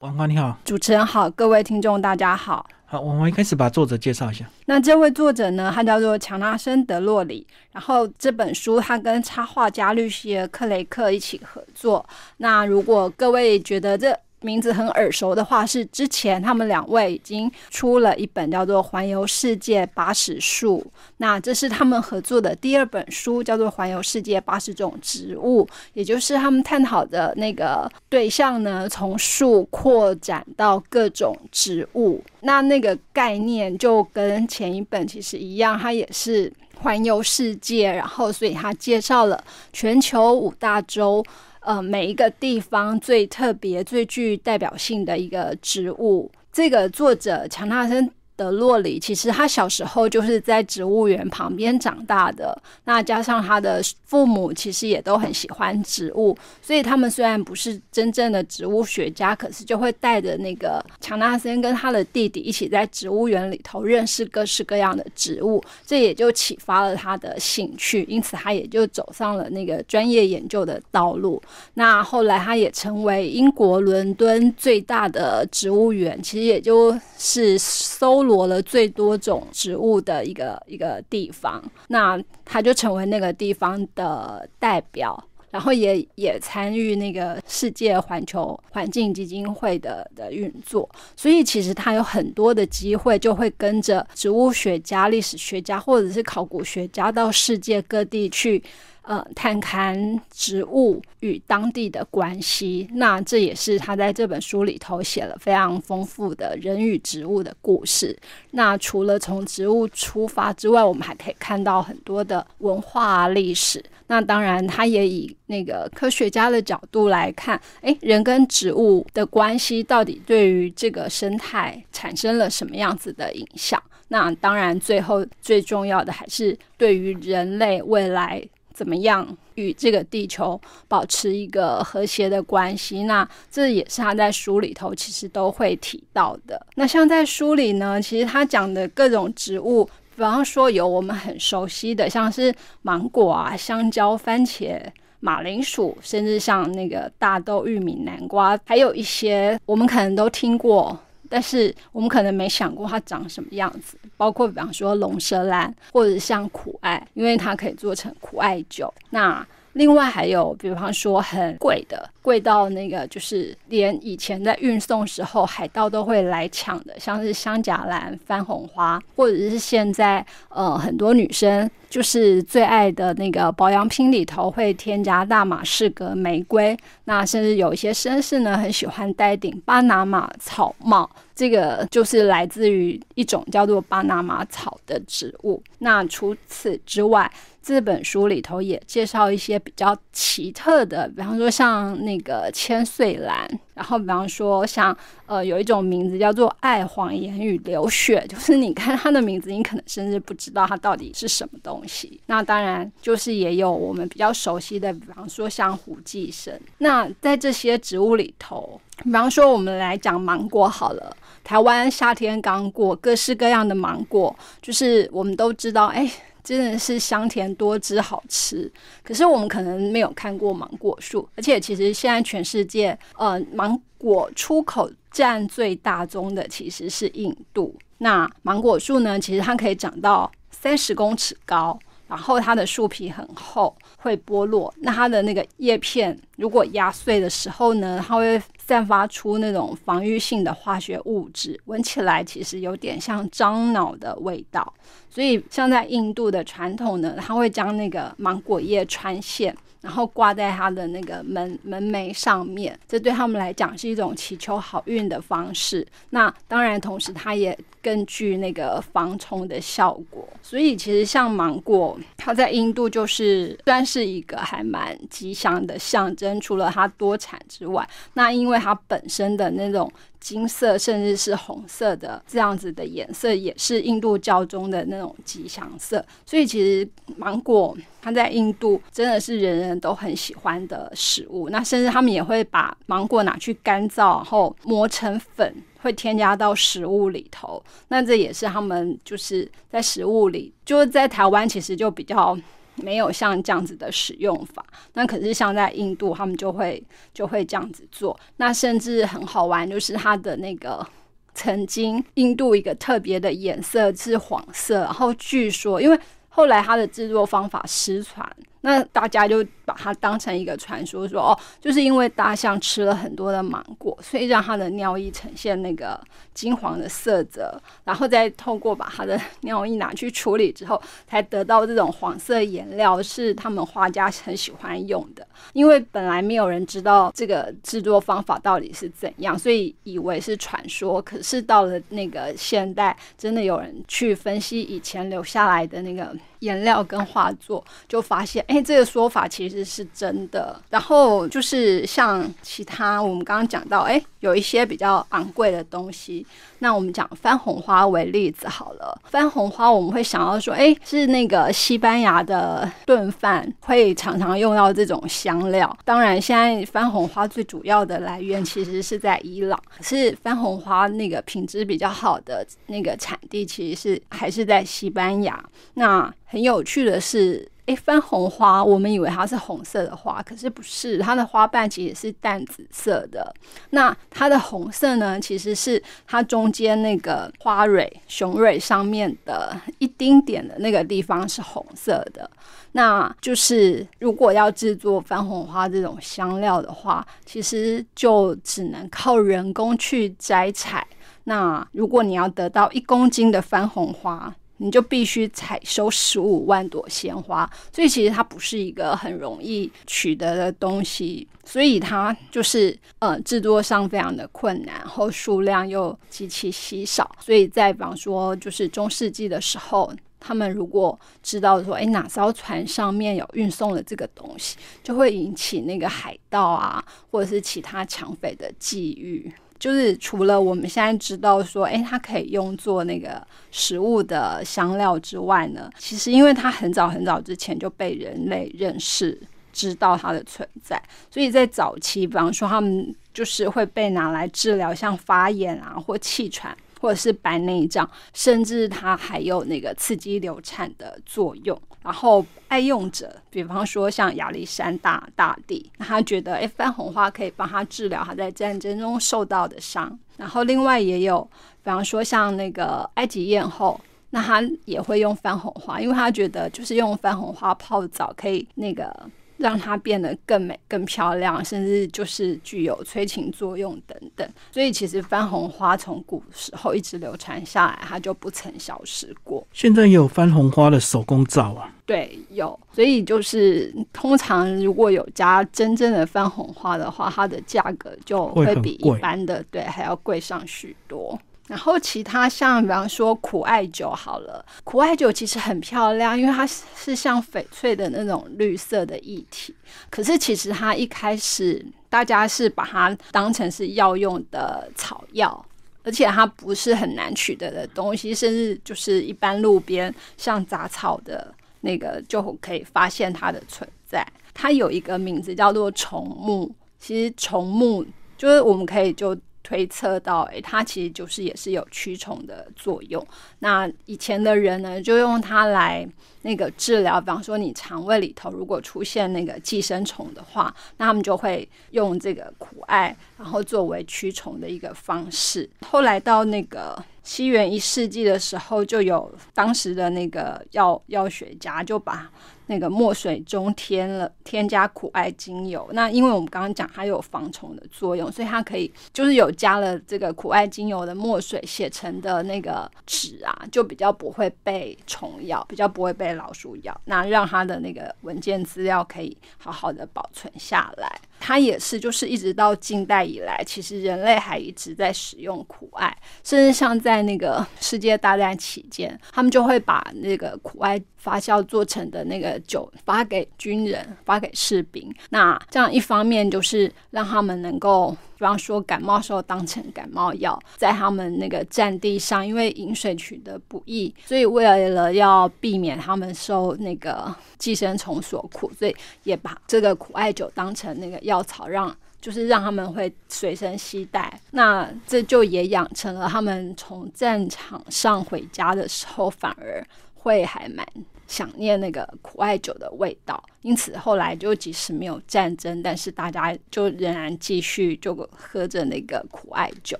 王华你好，主持人好，各位听众大家好。好，我们一开始把作者介绍一下。那这位作者呢，他叫做强纳森·德洛里。然后这本书他跟插画家律西尔·克雷克一起合作。那如果各位觉得这名字很耳熟的话，是之前他们两位已经出了一本叫做《环游世界八十树》，那这是他们合作的第二本书，叫做《环游世界八十种植物》，也就是他们探讨的那个对象呢，从树扩展到各种植物。那那个概念就跟前一本其实一样，它也是环游世界，然后所以它介绍了全球五大洲。呃，每一个地方最特别、最具代表性的一个植物，这个作者强纳森。的洛里，其实他小时候就是在植物园旁边长大的。那加上他的父母其实也都很喜欢植物，所以他们虽然不是真正的植物学家，可是就会带着那个强纳森跟他的弟弟一起在植物园里头认识各式各样的植物，这也就启发了他的兴趣，因此他也就走上了那个专业研究的道路。那后来他也成为英国伦敦最大的植物园，其实也就是搜。罗了最多种植物的一个一个地方，那他就成为那个地方的代表，然后也也参与那个世界环球环境基金会的的运作，所以其实他有很多的机会，就会跟着植物学家、历史学家或者是考古学家到世界各地去。呃，探勘植物与当地的关系，那这也是他在这本书里头写了非常丰富的人与植物的故事。那除了从植物出发之外，我们还可以看到很多的文化历史。那当然，他也以那个科学家的角度来看，诶，人跟植物的关系到底对于这个生态产生了什么样子的影响？那当然，最后最重要的还是对于人类未来。怎么样与这个地球保持一个和谐的关系？那这也是他在书里头其实都会提到的。那像在书里呢，其实他讲的各种植物，比方说有我们很熟悉的，像是芒果啊、香蕉、番茄、马铃薯，甚至像那个大豆、玉米、南瓜，还有一些我们可能都听过。但是我们可能没想过它长什么样子，包括比方说龙舌兰，或者像苦艾，因为它可以做成苦艾酒。那另外还有，比方说很贵的，贵到那个就是连以前在运送时候海盗都会来抢的，像是香荚兰、番红花，或者是现在呃很多女生就是最爱的那个保养品里头会添加大马士革玫瑰。那甚至有一些绅士呢很喜欢戴顶巴拿马草帽，这个就是来自于一种叫做巴拿马草的植物。那除此之外，这本书里头也介绍一些比较奇特的，比方说像那个千岁兰，然后比方说像呃有一种名字叫做爱谎言与流血，就是你看它的名字，你可能甚至不知道它到底是什么东西。那当然就是也有我们比较熟悉的，比方说像虎寄生。那在这些植物里头，比方说我们来讲芒果好了，台湾夏天刚过，各式各样的芒果，就是我们都知道，哎。真的是香甜多汁好吃，可是我们可能没有看过芒果树，而且其实现在全世界呃芒果出口占最大宗的其实是印度。那芒果树呢，其实它可以长到三十公尺高，然后它的树皮很厚，会剥落。那它的那个叶片如果压碎的时候呢，它会。散发出那种防御性的化学物质，闻起来其实有点像樟脑的味道。所以，像在印度的传统呢，他会将那个芒果叶穿线，然后挂在他的那个门门楣上面。这对他们来讲是一种祈求好运的方式。那当然，同时它也更具那个防虫的效果。所以，其实像芒果，它在印度就是算是一个还蛮吉祥的象征。除了它多产之外，那因为它本身的那种金色，甚至是红色的这样子的颜色，也是印度教中的那种吉祥色。所以其实芒果它在印度真的是人人都很喜欢的食物。那甚至他们也会把芒果拿去干燥，然后磨成粉，会添加到食物里头。那这也是他们就是在食物里，就是在台湾其实就比较。没有像这样子的使用法。那可是像在印度，他们就会就会这样子做。那甚至很好玩，就是它的那个曾经印度一个特别的颜色是黄色，然后据说因为后来它的制作方法失传。那大家就把它当成一个传说，说哦，就是因为大象吃了很多的芒果，所以让它的尿液呈现那个金黄的色泽，然后再透过把它的尿液拿去处理之后，才得到这种黄色颜料，是他们画家很喜欢用的。因为本来没有人知道这个制作方法到底是怎样，所以以为是传说。可是到了那个现代，真的有人去分析以前留下来的那个颜料跟画作，就发现。哎，这个说法其实是真的。然后就是像其他我们刚刚讲到，哎，有一些比较昂贵的东西。那我们讲番红花为例子好了。番红花我们会想到说，哎，是那个西班牙的炖饭会常常用到这种香料。当然，现在番红花最主要的来源其实是在伊朗，是番红花那个品质比较好的那个产地其实是还是在西班牙。那很有趣的是。哎，番红花，我们以为它是红色的花，可是不是，它的花瓣其实是淡紫色的。那它的红色呢，其实是它中间那个花蕊、雄蕊上面的一丁点的那个地方是红色的。那就是如果要制作番红花这种香料的话，其实就只能靠人工去摘采。那如果你要得到一公斤的番红花，你就必须采收十五万朵鲜花，所以其实它不是一个很容易取得的东西，所以它就是呃制作上非常的困难，然后数量又极其稀少。所以在比方说就是中世纪的时候，他们如果知道说，哎哪艘船上面有运送了这个东西，就会引起那个海盗啊，或者是其他抢匪的觊觎。就是除了我们现在知道说，哎，它可以用作那个食物的香料之外呢，其实因为它很早很早之前就被人类认识，知道它的存在，所以在早期，比方说他们就是会被拿来治疗像发炎啊或气喘。或者是白内障，甚至它还有那个刺激流产的作用。然后爱用者，比方说像亚历山大大帝，他觉得诶，番红花可以帮他治疗他在战争中受到的伤。然后另外也有，比方说像那个埃及艳后，那他也会用番红花，因为他觉得就是用番红花泡澡可以那个。让它变得更美、更漂亮，甚至就是具有催情作用等等。所以，其实番红花从古时候一直流传下来，它就不曾消失过。现在也有番红花的手工皂啊？对，有。所以，就是通常如果有加真正的番红花的话，它的价格就会比一般的对还要贵上许多。然后其他像比方说苦艾酒好了，苦艾酒其实很漂亮，因为它是像翡翠的那种绿色的液体。可是其实它一开始大家是把它当成是药用的草药，而且它不是很难取得的东西，甚至就是一般路边像杂草的那个就可以发现它的存在。它有一个名字叫做虫木，其实虫木就是我们可以就。推测到，诶，它其实就是也是有驱虫的作用。那以前的人呢，就用它来那个治疗，比方说你肠胃里头如果出现那个寄生虫的话，那他们就会用这个苦艾，然后作为驱虫的一个方式。后来到那个西元一世纪的时候，就有当时的那个药药学家就把。那个墨水中添了添加苦艾精油，那因为我们刚刚讲它有防虫的作用，所以它可以就是有加了这个苦艾精油的墨水写成的那个纸啊，就比较不会被虫咬，比较不会被老鼠咬，那让它的那个文件资料可以好好的保存下来。它也是，就是一直到近代以来，其实人类还一直在使用苦艾，甚至像在那个世界大战期间，他们就会把那个苦艾发酵做成的那个酒发给军人、发给士兵。那这样一方面就是让他们能够。比方说感冒时候当成感冒药，在他们那个战地上，因为饮水取得不易，所以为了要避免他们受那个寄生虫所苦，所以也把这个苦艾酒当成那个药草，让就是让他们会随身携带。那这就也养成了他们从战场上回家的时候，反而会还蛮想念那个苦艾酒的味道。因此后来就即使没有战争，但是大家就仍然继续就喝着那个苦艾酒。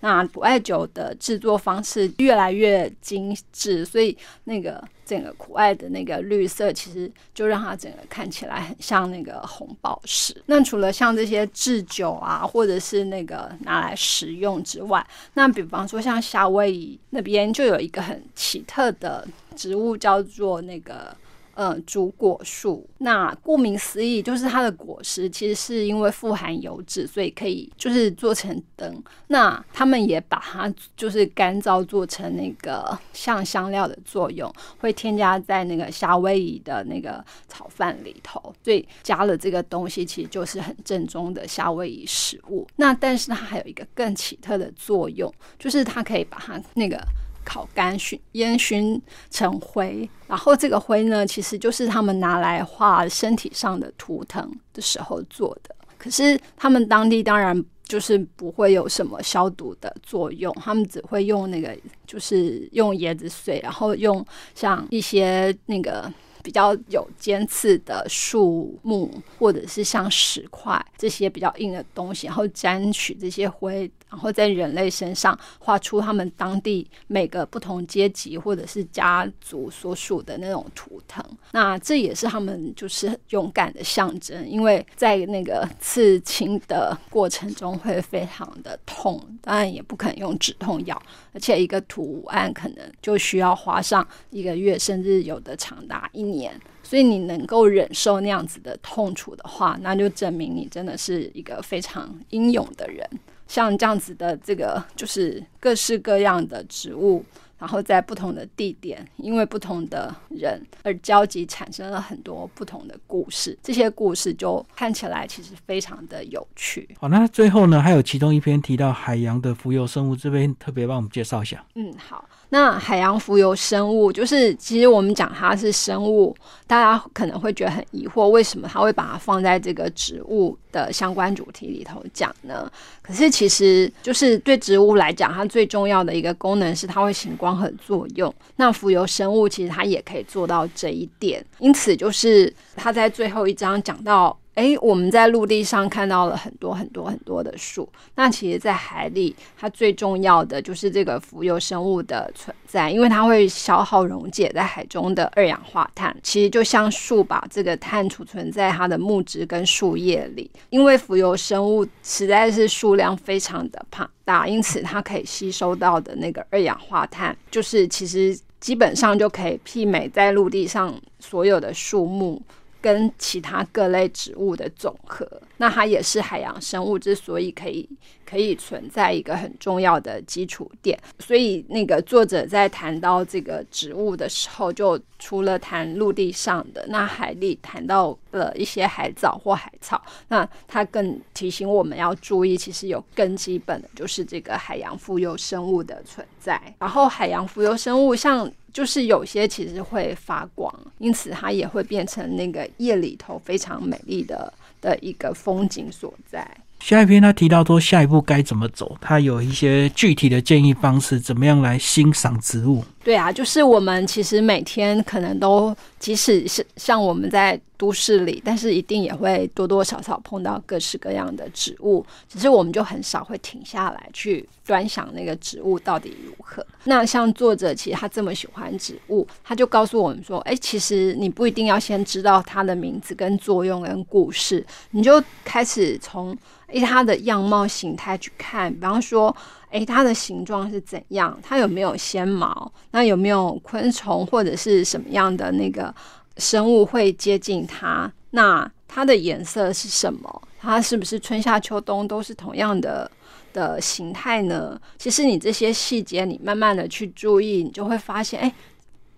那苦艾酒的制作方式越来越精致，所以那个整个苦艾的那个绿色，其实就让它整个看起来很像那个红宝石。那除了像这些制酒啊，或者是那个拿来食用之外，那比方说像夏威夷那边就有一个很奇特的植物，叫做那个。嗯，竹果树。那顾名思义，就是它的果实其实是因为富含油脂，所以可以就是做成灯。那他们也把它就是干燥做成那个像香料的作用，会添加在那个夏威夷的那个炒饭里头。所以加了这个东西，其实就是很正宗的夏威夷食物。那但是它还有一个更奇特的作用，就是它可以把它那个。烤干熏烟熏成灰，然后这个灰呢，其实就是他们拿来画身体上的图腾的时候做的。可是他们当地当然就是不会有什么消毒的作用，他们只会用那个，就是用椰子碎，然后用像一些那个。比较有尖刺的树木，或者是像石块这些比较硬的东西，然后沾取这些灰，然后在人类身上画出他们当地每个不同阶级或者是家族所属的那种图腾。那这也是他们就是勇敢的象征，因为在那个刺青的过程中会非常的痛，当然也不可能用止痛药，而且一个图案可能就需要花上一个月，甚至有的长达一。年，所以你能够忍受那样子的痛楚的话，那就证明你真的是一个非常英勇的人。像这样子的这个，就是各式各样的植物。然后在不同的地点，因为不同的人而交集，产生了很多不同的故事。这些故事就看起来其实非常的有趣。好，那最后呢，还有其中一篇提到海洋的浮游生物，这边特别帮我们介绍一下。嗯，好，那海洋浮游生物就是其实我们讲它是生物，大家可能会觉得很疑惑，为什么它会把它放在这个植物的相关主题里头讲呢？可是其实就是对植物来讲，它最重要的一个功能是它会行光。和作用，那浮游生物其实它也可以做到这一点，因此就是他在最后一章讲到。哎，我们在陆地上看到了很多很多很多的树，那其实，在海里，它最重要的就是这个浮游生物的存在，因为它会消耗溶解在海中的二氧化碳。其实就像树把这个碳储存在它的木质跟树叶里，因为浮游生物实在是数量非常的庞大，因此它可以吸收到的那个二氧化碳，就是其实基本上就可以媲美在陆地上所有的树木。跟其他各类植物的总和，那它也是海洋生物之所以可以可以存在一个很重要的基础点。所以，那个作者在谈到这个植物的时候，就除了谈陆地上的，那海里谈到了一些海藻或海草。那他更提醒我们要注意，其实有更基本的就是这个海洋浮游生物的存在。然后，海洋浮游生物像。就是有些其实会发光，因此它也会变成那个夜里头非常美丽的的一个风景所在。下一篇他提到说下一步该怎么走，他有一些具体的建议方式，怎么样来欣赏植物？对啊，就是我们其实每天可能都，即使是像我们在都市里，但是一定也会多多少少碰到各式各样的植物，只是我们就很少会停下来去端详那个植物到底如何。那像作者其实他这么喜欢植物，他就告诉我们说，哎，其实你不一定要先知道它的名字跟作用跟故事，你就开始从。以它的样貌形态去看，比方说，诶，它的形状是怎样？它有没有纤毛？那有没有昆虫或者是什么样的那个生物会接近它？那它的颜色是什么？它是不是春夏秋冬都是同样的的形态呢？其实你这些细节，你慢慢的去注意，你就会发现，诶。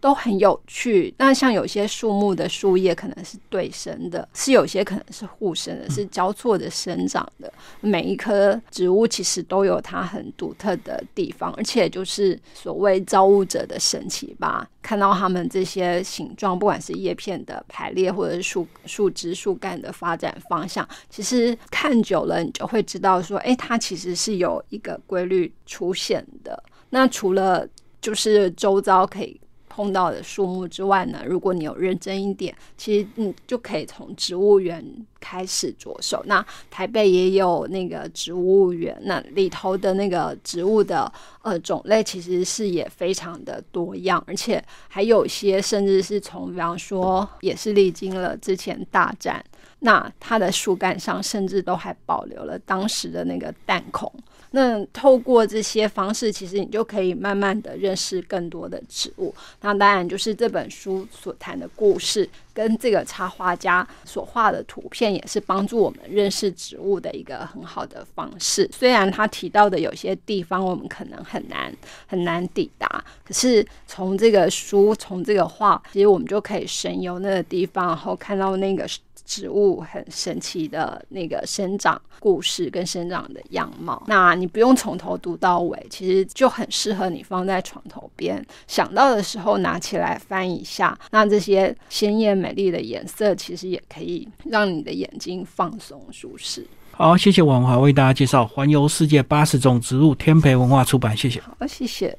都很有趣，那像有些树木的树叶可能是对生的，是有些可能是互生的，是交错的生长的。每一棵植物其实都有它很独特的地方，而且就是所谓造物者的神奇吧。看到它们这些形状，不管是叶片的排列，或者是树树枝、树干的发展方向，其实看久了，你就会知道说，哎，它其实是有一个规律出现的。那除了就是周遭可以。碰到的树木之外呢，如果你有认真一点，其实你就可以从植物园开始着手。那台北也有那个植物园，那里头的那个植物的呃种类其实是也非常的多样，而且还有一些甚至是从比方说也是历经了之前大战，那它的树干上甚至都还保留了当时的那个弹孔。那透过这些方式，其实你就可以慢慢的认识更多的植物。那当然就是这本书所谈的故事，跟这个插画家所画的图片，也是帮助我们认识植物的一个很好的方式。虽然他提到的有些地方我们可能很难很难抵达，可是从这个书，从这个画，其实我们就可以神游那个地方，然后看到那个。植物很神奇的那个生长故事跟生长的样貌，那你不用从头读到尾，其实就很适合你放在床头边，想到的时候拿起来翻一下。那这些鲜艳美丽的颜色，其实也可以让你的眼睛放松舒适。好，谢谢王华为大家介绍《环游世界八十种植物》，天培文化出版，谢谢。好，谢谢。